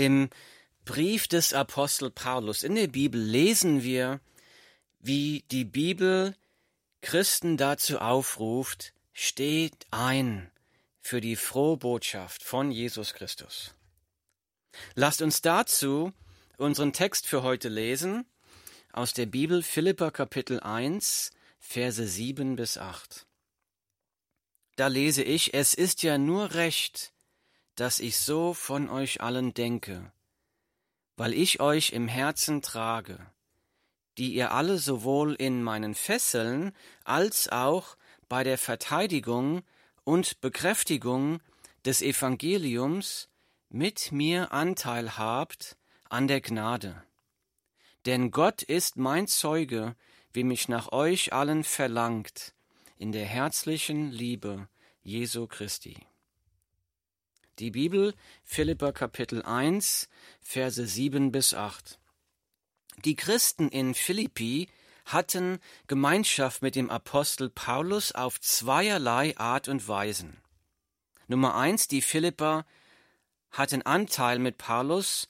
Im Brief des Apostel Paulus in der Bibel lesen wir, wie die Bibel Christen dazu aufruft, steht ein für die frohe Botschaft von Jesus Christus. Lasst uns dazu unseren Text für heute lesen aus der Bibel Philippa Kapitel 1, Verse 7 bis 8. Da lese ich, es ist ja nur recht, dass ich so von euch allen denke, weil ich euch im Herzen trage, die ihr alle sowohl in meinen Fesseln als auch bei der Verteidigung und Bekräftigung des Evangeliums mit mir Anteil habt an der Gnade. Denn Gott ist mein Zeuge, wie mich nach euch allen verlangt, in der herzlichen Liebe Jesu Christi. Die Bibel, Philipper Kapitel 1, Verse 7 bis 8. Die Christen in Philippi hatten Gemeinschaft mit dem Apostel Paulus auf zweierlei Art und Weisen. Nummer eins, die Philipper hatten Anteil mit Paulus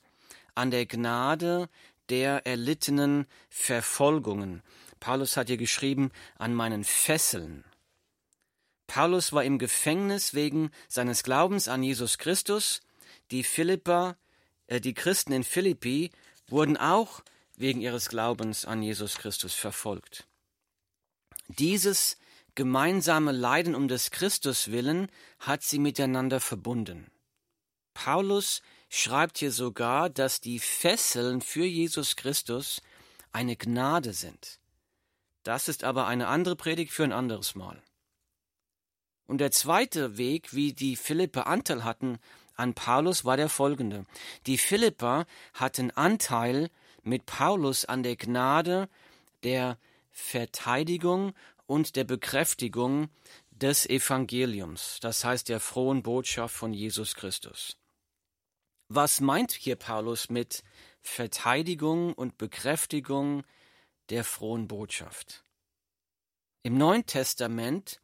an der Gnade der erlittenen Verfolgungen. Paulus hat hier geschrieben, an meinen Fesseln. Paulus war im Gefängnis wegen seines Glaubens an Jesus Christus. Die Philipper, äh, die Christen in Philippi wurden auch wegen ihres Glaubens an Jesus Christus verfolgt. Dieses gemeinsame Leiden um des Christus willen hat sie miteinander verbunden. Paulus schreibt hier sogar, dass die Fesseln für Jesus Christus eine Gnade sind. Das ist aber eine andere Predigt für ein anderes Mal. Und der zweite Weg, wie die Philipper Anteil hatten an Paulus, war der folgende. Die Philipper hatten Anteil mit Paulus an der Gnade der Verteidigung und der Bekräftigung des Evangeliums, das heißt der frohen Botschaft von Jesus Christus. Was meint hier Paulus mit Verteidigung und Bekräftigung der frohen Botschaft? Im Neuen Testament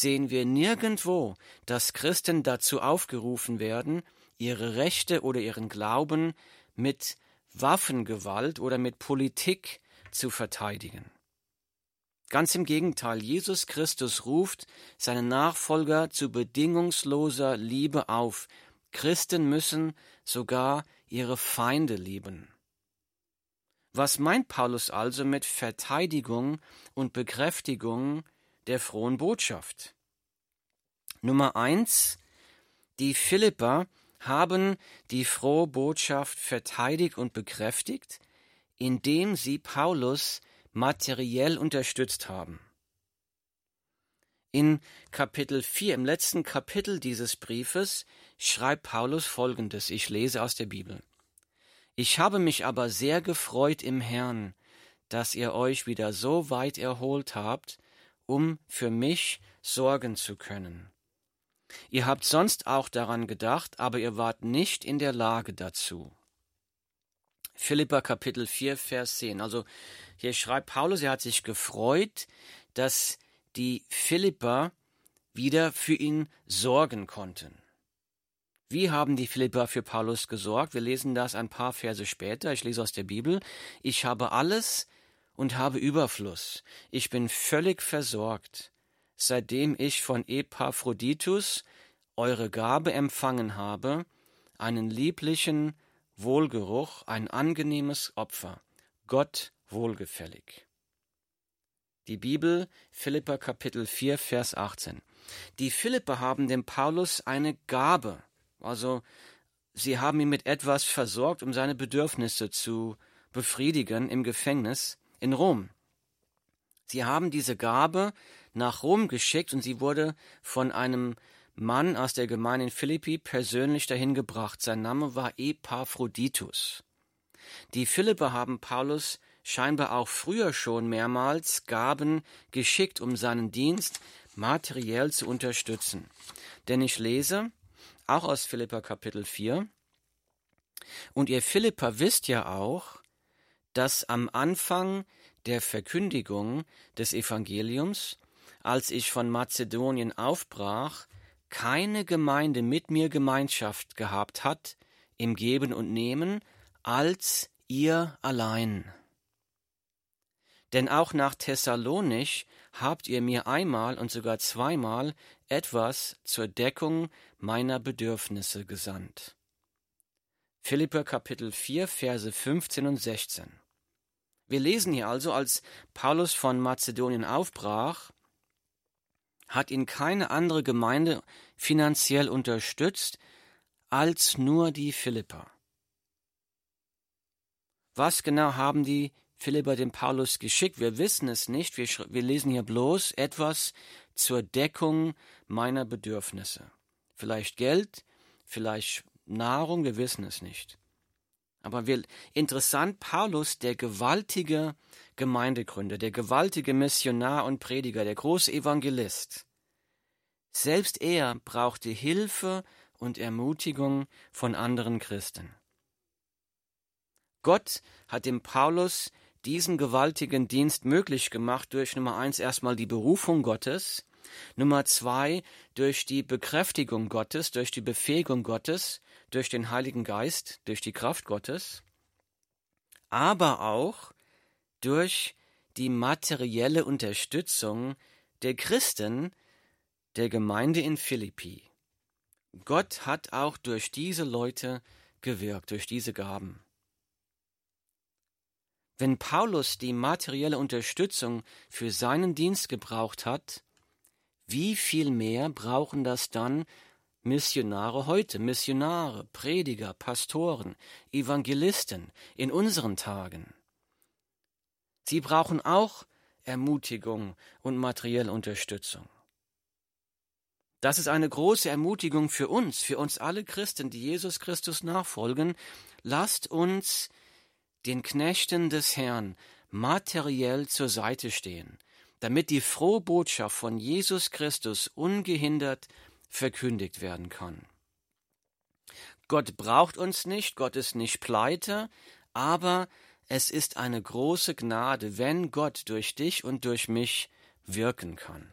sehen wir nirgendwo, dass Christen dazu aufgerufen werden, ihre Rechte oder ihren Glauben mit Waffengewalt oder mit Politik zu verteidigen. Ganz im Gegenteil, Jesus Christus ruft seine Nachfolger zu bedingungsloser Liebe auf. Christen müssen sogar ihre Feinde lieben. Was meint Paulus also mit Verteidigung und Bekräftigung der frohen Botschaft. Nummer eins, die Philipper haben die frohe Botschaft verteidigt und bekräftigt, indem sie Paulus materiell unterstützt haben. In Kapitel 4, im letzten Kapitel dieses Briefes, schreibt Paulus folgendes, ich lese aus der Bibel. Ich habe mich aber sehr gefreut im Herrn, dass ihr euch wieder so weit erholt habt, um für mich sorgen zu können. Ihr habt sonst auch daran gedacht, aber ihr wart nicht in der Lage dazu. Philippa Kapitel 4, Vers 10. Also hier schreibt Paulus, er hat sich gefreut, dass die Philipper wieder für ihn sorgen konnten. Wie haben die Philipper für Paulus gesorgt? Wir lesen das ein paar Verse später. Ich lese aus der Bibel. Ich habe alles und habe Überfluss. Ich bin völlig versorgt, seitdem ich von Epaphroditus eure Gabe empfangen habe, einen lieblichen Wohlgeruch, ein angenehmes Opfer, Gott wohlgefällig. Die Bibel, Philippa Kapitel 4, Vers 18. Die Philipper haben dem Paulus eine Gabe, also sie haben ihn mit etwas versorgt, um seine Bedürfnisse zu befriedigen im Gefängnis in Rom. Sie haben diese Gabe nach Rom geschickt und sie wurde von einem Mann aus der Gemeinde in Philippi persönlich dahin gebracht. Sein Name war Epaphroditus. Die Philipper haben Paulus scheinbar auch früher schon mehrmals Gaben geschickt, um seinen Dienst materiell zu unterstützen. Denn ich lese, auch aus Philippa Kapitel 4, und ihr Philipper wisst ja auch, dass am Anfang der Verkündigung des Evangeliums, als ich von Mazedonien aufbrach, keine Gemeinde mit mir Gemeinschaft gehabt hat im Geben und Nehmen als ihr allein. Denn auch nach Thessalonich habt ihr mir einmal und sogar zweimal etwas zur Deckung meiner Bedürfnisse gesandt. Philipper Kapitel 4, Verse 15 und 16. Wir lesen hier also, als Paulus von Mazedonien aufbrach, hat ihn keine andere Gemeinde finanziell unterstützt als nur die Philipper. Was genau haben die Philipper dem Paulus geschickt? Wir wissen es nicht. Wir, wir lesen hier bloß etwas zur Deckung meiner Bedürfnisse. Vielleicht Geld, vielleicht Nahrung, wir wissen es nicht. Aber wir, interessant, Paulus, der gewaltige Gemeindegründer, der gewaltige Missionar und Prediger, der große Evangelist, selbst er brauchte Hilfe und Ermutigung von anderen Christen. Gott hat dem Paulus diesen gewaltigen Dienst möglich gemacht durch Nummer eins erstmal die Berufung Gottes, Nummer zwei durch die Bekräftigung Gottes, durch die Befähigung Gottes, durch den Heiligen Geist, durch die Kraft Gottes, aber auch durch die materielle Unterstützung der Christen der Gemeinde in Philippi. Gott hat auch durch diese Leute gewirkt, durch diese Gaben. Wenn Paulus die materielle Unterstützung für seinen Dienst gebraucht hat, wie viel mehr brauchen das dann Missionare heute, Missionare, Prediger, Pastoren, Evangelisten in unseren Tagen? Sie brauchen auch Ermutigung und materielle Unterstützung. Das ist eine große Ermutigung für uns, für uns alle Christen, die Jesus Christus nachfolgen. Lasst uns den Knechten des Herrn materiell zur Seite stehen, damit die frohe Botschaft von Jesus Christus ungehindert verkündigt werden kann. Gott braucht uns nicht, Gott ist nicht pleite, aber es ist eine große Gnade, wenn Gott durch dich und durch mich wirken kann.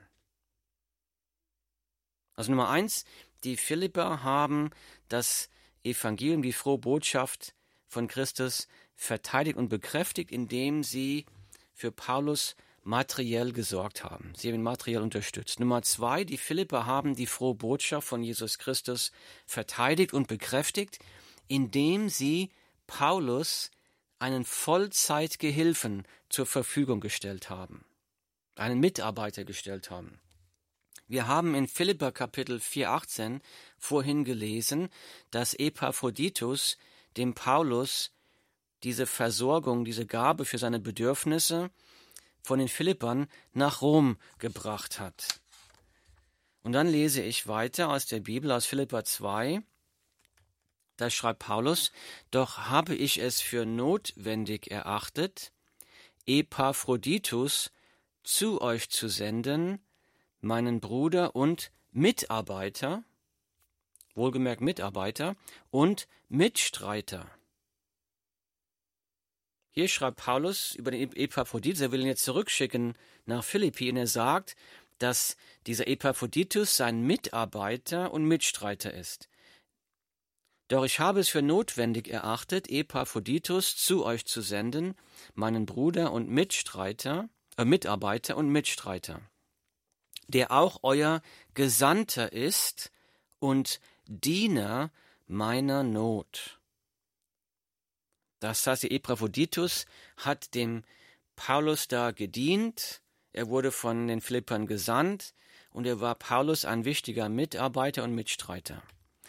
Also Nummer eins, die Philipper haben das Evangelium, die frohe Botschaft von Christus verteidigt und bekräftigt, indem sie für Paulus materiell gesorgt haben. Sie haben ihn materiell unterstützt. Nummer zwei, die Philipper haben die frohe Botschaft von Jesus Christus verteidigt und bekräftigt, indem sie Paulus einen Vollzeitgehilfen zur Verfügung gestellt haben, einen Mitarbeiter gestellt haben. Wir haben in Philipper Kapitel 4,18 vorhin gelesen, dass Epaphroditus dem Paulus diese Versorgung, diese Gabe für seine Bedürfnisse von den Philippern nach Rom gebracht hat. Und dann lese ich weiter aus der Bibel, aus Philippa 2. Da schreibt Paulus, doch habe ich es für notwendig erachtet, Epaphroditus zu euch zu senden, meinen Bruder und Mitarbeiter, wohlgemerkt Mitarbeiter und Mitstreiter. Hier schreibt Paulus über den Epaphroditus, er will ihn jetzt zurückschicken nach Philippi und er sagt, dass dieser Epaphroditus sein Mitarbeiter und Mitstreiter ist. Doch ich habe es für notwendig erachtet, Epaphroditus zu euch zu senden, meinen Bruder und Mitstreiter, äh, Mitarbeiter und Mitstreiter der auch euer Gesandter ist und Diener meiner Not. Das heißt, Epaphroditus hat dem Paulus da gedient, er wurde von den Philippern gesandt und er war Paulus ein wichtiger Mitarbeiter und Mitstreiter.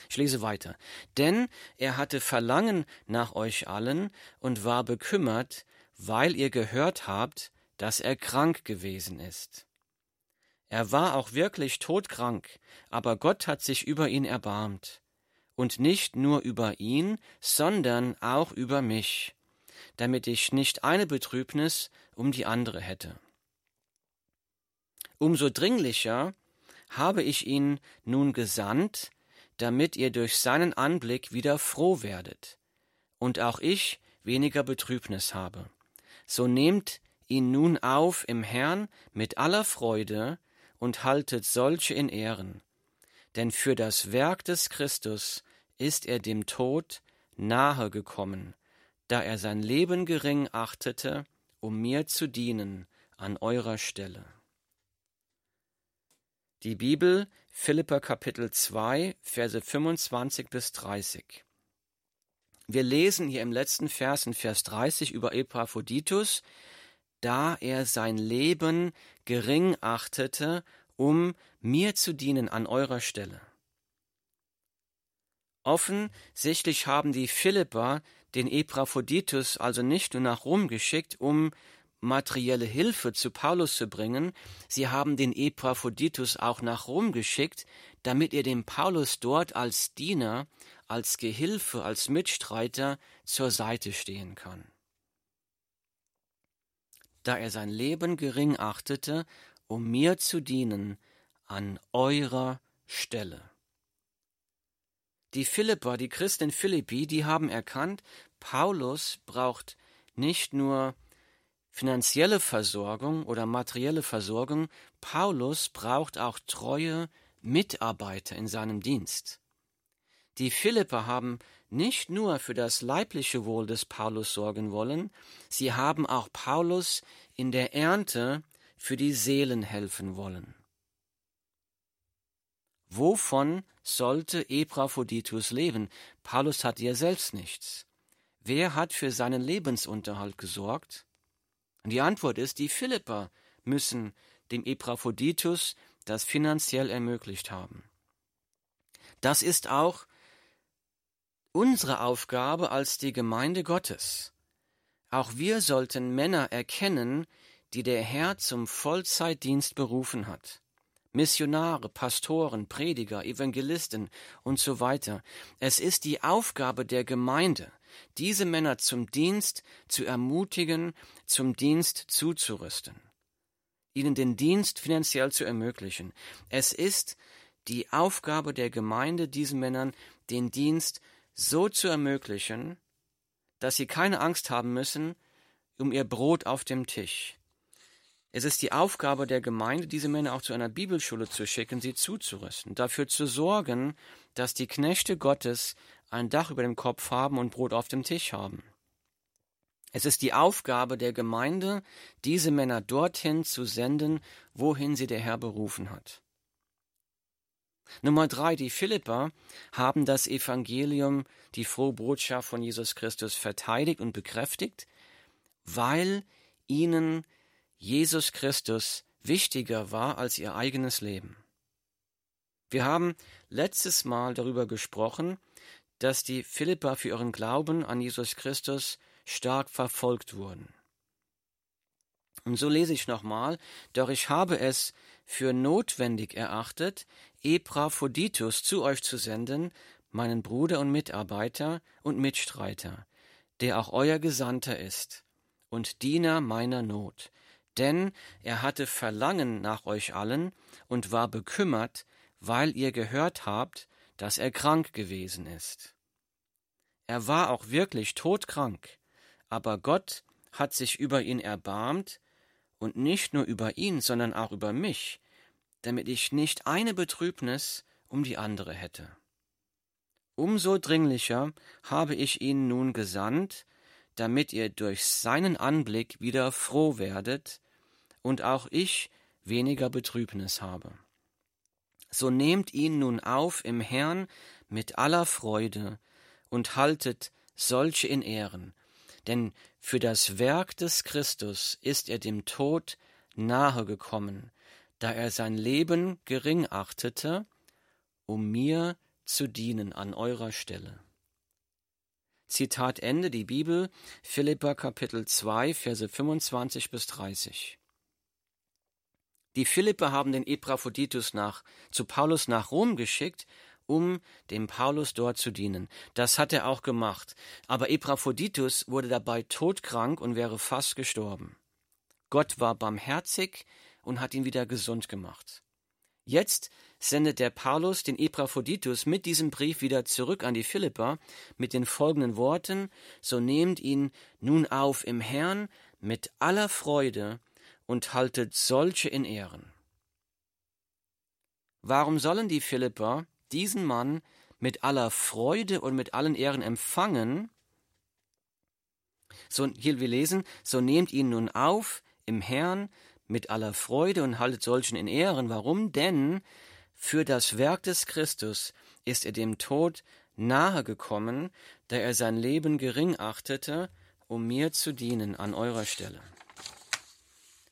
Ich lese weiter. Denn er hatte Verlangen nach euch allen und war bekümmert, weil ihr gehört habt, dass er krank gewesen ist. Er war auch wirklich todkrank, aber Gott hat sich über ihn erbarmt. Und nicht nur über ihn, sondern auch über mich, damit ich nicht eine Betrübnis um die andere hätte. Umso dringlicher habe ich ihn nun gesandt, damit ihr durch seinen Anblick wieder froh werdet, und auch ich weniger Betrübnis habe. So nehmt ihn nun auf im Herrn mit aller Freude, und haltet solche in Ehren. Denn für das Werk des Christus ist er dem Tod nahe gekommen, da er sein Leben gering achtete, um mir zu dienen an eurer Stelle. Die Bibel, Philippa Kapitel 2, Verse 25 bis 30. Wir lesen hier im letzten Vers, in Vers 30, über Epaphroditus, da er sein Leben gering achtete, um mir zu dienen an eurer Stelle. Offensichtlich haben die Philipper den Epaphroditus also nicht nur nach Rom geschickt, um materielle Hilfe zu Paulus zu bringen, sie haben den Epaphroditus auch nach Rom geschickt, damit er dem Paulus dort als Diener, als Gehilfe, als Mitstreiter zur Seite stehen kann. Da er sein Leben gering achtete, um mir zu dienen an eurer Stelle. Die Philipper, die Christen Philippi, die haben erkannt, Paulus braucht nicht nur finanzielle Versorgung oder materielle Versorgung, Paulus braucht auch treue Mitarbeiter in seinem Dienst. Die Philipper haben nicht nur für das leibliche Wohl des Paulus sorgen wollen, sie haben auch Paulus in der Ernte für die Seelen helfen wollen. Wovon sollte Epaphroditus leben? Paulus hatte ja selbst nichts. Wer hat für seinen Lebensunterhalt gesorgt? Und die Antwort ist, die Philipper müssen dem Epaphroditus das finanziell ermöglicht haben. Das ist auch unsere Aufgabe als die Gemeinde Gottes. Auch wir sollten Männer erkennen, die der Herr zum Vollzeitdienst berufen hat. Missionare, Pastoren, Prediger, Evangelisten und so weiter. Es ist die Aufgabe der Gemeinde, diese Männer zum Dienst zu ermutigen, zum Dienst zuzurüsten, ihnen den Dienst finanziell zu ermöglichen. Es ist die Aufgabe der Gemeinde, diesen Männern den Dienst so zu ermöglichen, dass sie keine Angst haben müssen um ihr Brot auf dem Tisch, es ist die Aufgabe der Gemeinde, diese Männer auch zu einer Bibelschule zu schicken, sie zuzurüsten, dafür zu sorgen, dass die Knechte Gottes ein Dach über dem Kopf haben und Brot auf dem Tisch haben. Es ist die Aufgabe der Gemeinde, diese Männer dorthin zu senden, wohin sie der Herr berufen hat. Nummer drei, die Philipper haben das Evangelium, die frohe Botschaft von Jesus Christus verteidigt und bekräftigt, weil ihnen Jesus Christus wichtiger war als ihr eigenes Leben. Wir haben letztes Mal darüber gesprochen, dass die Philipper für ihren Glauben an Jesus Christus stark verfolgt wurden. Und so lese ich nochmal, doch ich habe es für notwendig erachtet, Epaphroditus zu euch zu senden, meinen Bruder und Mitarbeiter und Mitstreiter, der auch euer Gesandter ist und Diener meiner Not, denn er hatte Verlangen nach euch allen und war bekümmert, weil ihr gehört habt, dass er krank gewesen ist. Er war auch wirklich todkrank, aber Gott hat sich über ihn erbarmt, und nicht nur über ihn, sondern auch über mich, damit ich nicht eine Betrübnis um die andere hätte. Umso dringlicher habe ich ihn nun gesandt, damit ihr durch seinen Anblick wieder froh werdet und auch ich weniger Betrübnis habe. So nehmt ihn nun auf im Herrn mit aller Freude und haltet solche in Ehren, denn für das Werk des Christus ist er dem Tod nahe gekommen, da er sein Leben gering achtete, um mir zu dienen an eurer Stelle. Zitat Ende die Bibel, Philippa Kapitel 2, Verse 25 bis 30. Die Philippe haben den Epaphroditus nach, zu Paulus nach Rom geschickt, um dem Paulus dort zu dienen. Das hat er auch gemacht. Aber Epaphroditus wurde dabei todkrank und wäre fast gestorben. Gott war barmherzig und hat ihn wieder gesund gemacht. Jetzt sendet der Paulus den Epaphroditus mit diesem Brief wieder zurück an die Philipper mit den folgenden Worten: So nehmt ihn nun auf im Herrn mit aller Freude und haltet solche in Ehren. Warum sollen die Philipper diesen Mann mit aller Freude und mit allen Ehren empfangen, so, hier wir lesen, so nehmt ihn nun auf im Herrn mit aller Freude und haltet solchen in Ehren. Warum? Denn für das Werk des Christus ist er dem Tod nahe gekommen, da er sein Leben gering achtete, um mir zu dienen an eurer Stelle.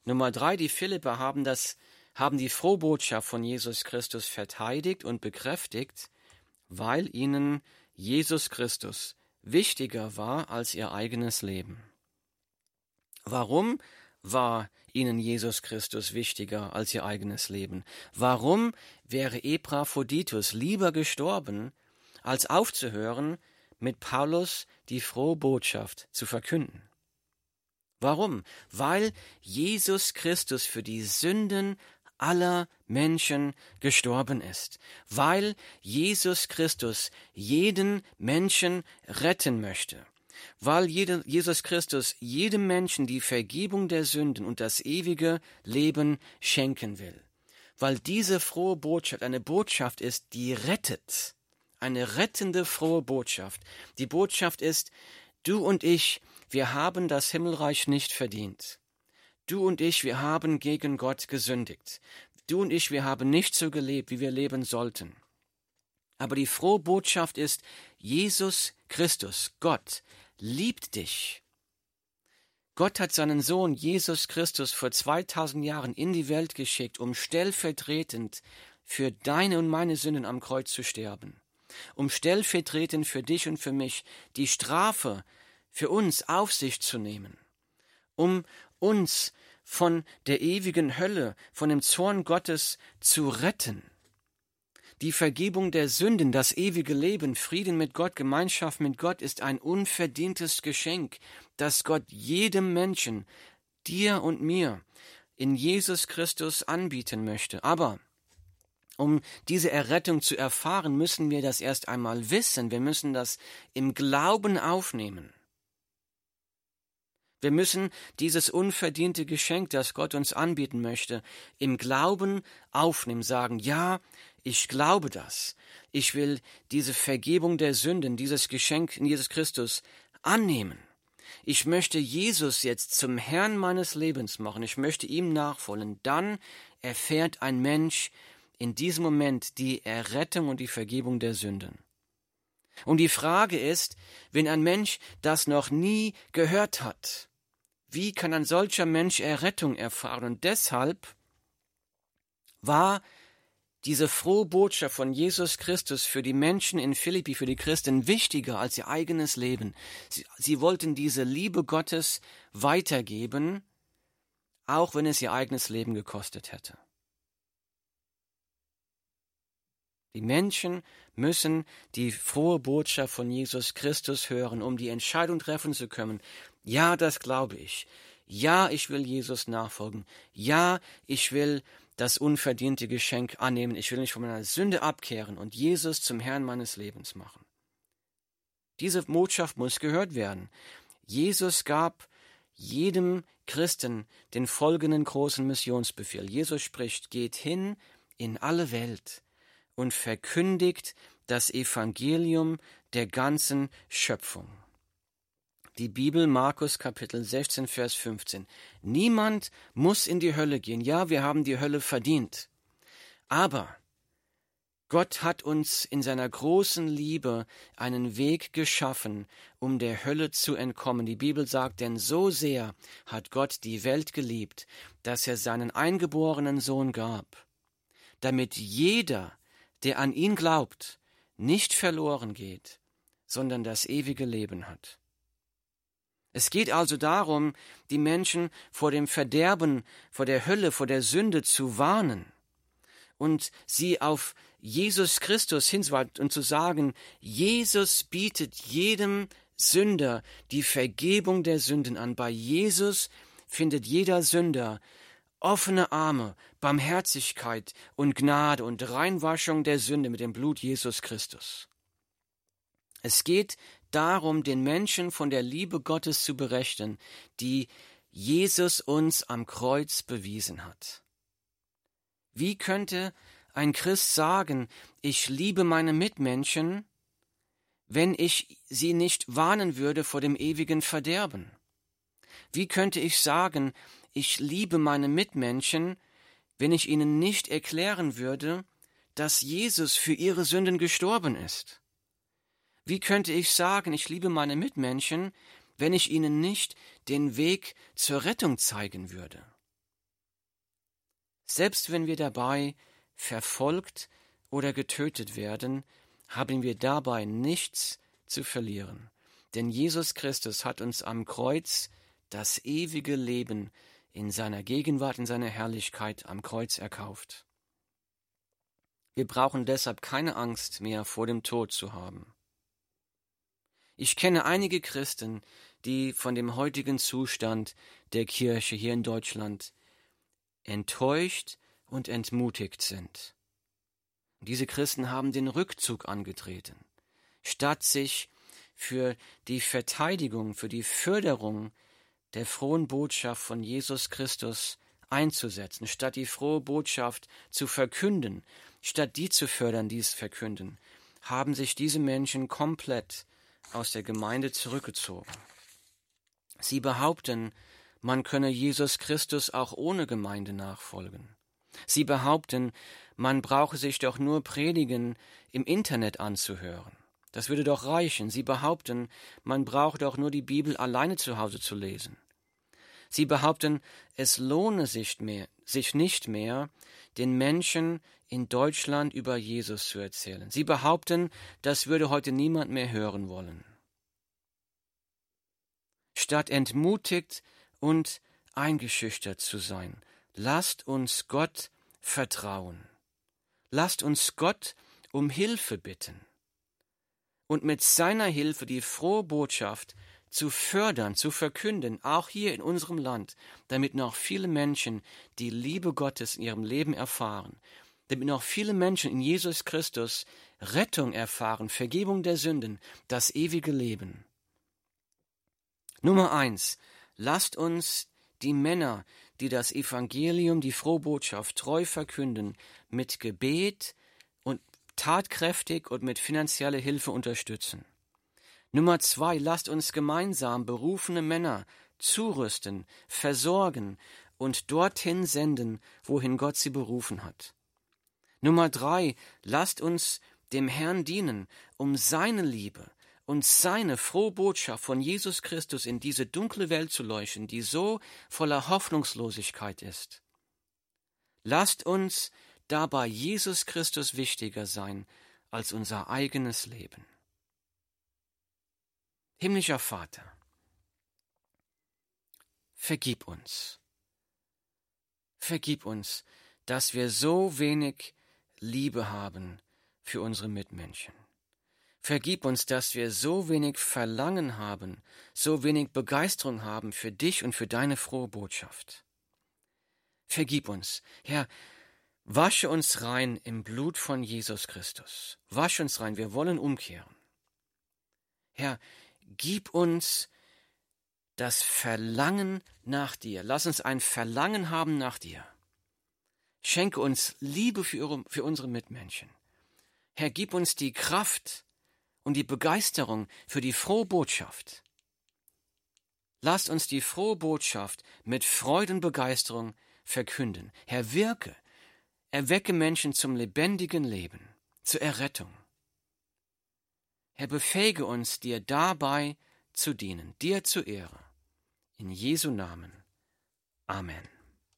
Nummer drei, die Philipper haben das, haben die Frohbotschaft von Jesus Christus verteidigt und bekräftigt, weil ihnen Jesus Christus wichtiger war als ihr eigenes Leben. Warum war ihnen Jesus Christus wichtiger als ihr eigenes Leben? Warum wäre Epaphroditus lieber gestorben, als aufzuhören, mit Paulus die frohe Botschaft zu verkünden? Warum? Weil Jesus Christus für die Sünden aller Menschen gestorben ist, weil Jesus Christus jeden Menschen retten möchte, weil Jesus Christus jedem Menschen die Vergebung der Sünden und das ewige Leben schenken will, weil diese frohe Botschaft eine Botschaft ist, die rettet, eine rettende frohe Botschaft. Die Botschaft ist, du und ich, wir haben das Himmelreich nicht verdient. Du und ich, wir haben gegen Gott gesündigt. Du und ich, wir haben nicht so gelebt, wie wir leben sollten. Aber die frohe Botschaft ist, Jesus Christus, Gott, liebt dich. Gott hat seinen Sohn Jesus Christus vor 2000 Jahren in die Welt geschickt, um stellvertretend für deine und meine Sünden am Kreuz zu sterben, um stellvertretend für dich und für mich die Strafe für uns auf sich zu nehmen, um uns von der ewigen Hölle, von dem Zorn Gottes zu retten. Die Vergebung der Sünden, das ewige Leben, Frieden mit Gott, Gemeinschaft mit Gott ist ein unverdientes Geschenk, das Gott jedem Menschen, dir und mir, in Jesus Christus anbieten möchte. Aber um diese Errettung zu erfahren, müssen wir das erst einmal wissen, wir müssen das im Glauben aufnehmen. Wir müssen dieses unverdiente Geschenk, das Gott uns anbieten möchte, im Glauben aufnehmen, sagen, ja, ich glaube das. Ich will diese Vergebung der Sünden, dieses Geschenk in Jesus Christus annehmen. Ich möchte Jesus jetzt zum Herrn meines Lebens machen. Ich möchte ihm nachfolgen. Dann erfährt ein Mensch in diesem Moment die Errettung und die Vergebung der Sünden. Und die Frage ist, wenn ein Mensch das noch nie gehört hat, wie kann ein solcher Mensch Errettung erfahren? Und deshalb war diese frohe Botschaft von Jesus Christus für die Menschen in Philippi, für die Christen wichtiger als ihr eigenes Leben. Sie, sie, wollten diese Liebe Gottes weitergeben, auch wenn es ihr eigenes Leben gekostet hätte. Die Menschen müssen die frohe Botschaft von Jesus Christus hören, um die Entscheidung treffen zu können, ja, das glaube ich. Ja, ich will Jesus nachfolgen. Ja, ich will das unverdiente Geschenk annehmen. Ich will mich von meiner Sünde abkehren und Jesus zum Herrn meines Lebens machen. Diese Botschaft muss gehört werden. Jesus gab jedem Christen den folgenden großen Missionsbefehl. Jesus spricht, geht hin in alle Welt und verkündigt das Evangelium der ganzen Schöpfung. Die Bibel Markus Kapitel 16 Vers 15. Niemand muss in die Hölle gehen. Ja, wir haben die Hölle verdient. Aber Gott hat uns in seiner großen Liebe einen Weg geschaffen, um der Hölle zu entkommen. Die Bibel sagt, denn so sehr hat Gott die Welt geliebt, dass er seinen eingeborenen Sohn gab, damit jeder, der an ihn glaubt, nicht verloren geht, sondern das ewige Leben hat. Es geht also darum, die Menschen vor dem Verderben, vor der Hölle, vor der Sünde zu warnen und sie auf Jesus Christus hinzuweisen und zu sagen, Jesus bietet jedem Sünder die Vergebung der Sünden an. Bei Jesus findet jeder Sünder offene Arme, Barmherzigkeit und Gnade und Reinwaschung der Sünde mit dem Blut Jesus Christus. Es geht darum, den Menschen von der Liebe Gottes zu berechnen, die Jesus uns am Kreuz bewiesen hat. Wie könnte ein Christ sagen, ich liebe meine Mitmenschen, wenn ich sie nicht warnen würde vor dem ewigen Verderben? Wie könnte ich sagen, ich liebe meine Mitmenschen, wenn ich ihnen nicht erklären würde, dass Jesus für ihre Sünden gestorben ist? Wie könnte ich sagen, ich liebe meine Mitmenschen, wenn ich ihnen nicht den Weg zur Rettung zeigen würde? Selbst wenn wir dabei verfolgt oder getötet werden, haben wir dabei nichts zu verlieren. Denn Jesus Christus hat uns am Kreuz das ewige Leben in seiner Gegenwart, in seiner Herrlichkeit am Kreuz erkauft. Wir brauchen deshalb keine Angst mehr vor dem Tod zu haben. Ich kenne einige Christen, die von dem heutigen Zustand der Kirche hier in Deutschland enttäuscht und entmutigt sind. Diese Christen haben den Rückzug angetreten, statt sich für die Verteidigung, für die Förderung der frohen Botschaft von Jesus Christus einzusetzen, statt die frohe Botschaft zu verkünden, statt die zu fördern, die es verkünden, haben sich diese Menschen komplett aus der Gemeinde zurückgezogen. Sie behaupten, man könne Jesus Christus auch ohne Gemeinde nachfolgen. Sie behaupten, man brauche sich doch nur Predigen im Internet anzuhören. Das würde doch reichen. Sie behaupten, man brauche doch nur die Bibel alleine zu Hause zu lesen. Sie behaupten, es lohne sich, mehr, sich nicht mehr, den Menschen in Deutschland über Jesus zu erzählen. Sie behaupten, das würde heute niemand mehr hören wollen. Statt entmutigt und eingeschüchtert zu sein, lasst uns Gott vertrauen. Lasst uns Gott um Hilfe bitten und mit seiner Hilfe die frohe Botschaft zu fördern, zu verkünden, auch hier in unserem Land, damit noch viele Menschen die Liebe Gottes in ihrem Leben erfahren, damit noch viele Menschen in Jesus Christus Rettung erfahren, Vergebung der Sünden, das ewige Leben. Nummer eins, lasst uns die Männer, die das Evangelium, die frohe Botschaft treu verkünden, mit Gebet und tatkräftig und mit finanzieller Hilfe unterstützen. Nummer zwei, lasst uns gemeinsam berufene Männer zurüsten, versorgen und dorthin senden, wohin Gott sie berufen hat. Nummer drei, lasst uns dem Herrn dienen, um seine Liebe, und seine frohe Botschaft von Jesus Christus in diese dunkle Welt zu leuchten, die so voller Hoffnungslosigkeit ist. Lasst uns dabei Jesus Christus wichtiger sein als unser eigenes Leben. Himmlischer Vater, vergib uns. Vergib uns, dass wir so wenig Liebe haben für unsere Mitmenschen. Vergib uns, dass wir so wenig Verlangen haben, so wenig Begeisterung haben für dich und für deine frohe Botschaft. Vergib uns, Herr, wasche uns rein im Blut von Jesus Christus. Wasche uns rein, wir wollen umkehren. Herr, gib uns das Verlangen nach dir. Lass uns ein Verlangen haben nach dir. Schenke uns Liebe für, unsere Mitmenschen. Herr, gib uns die Kraft, und die Begeisterung für die frohe Botschaft. Lasst uns die frohe Botschaft mit Freude und Begeisterung verkünden. Herr, wirke, erwecke Menschen zum lebendigen Leben, zur Errettung. Herr, befähige uns, dir dabei zu dienen, dir zur Ehre. In Jesu Namen. Amen.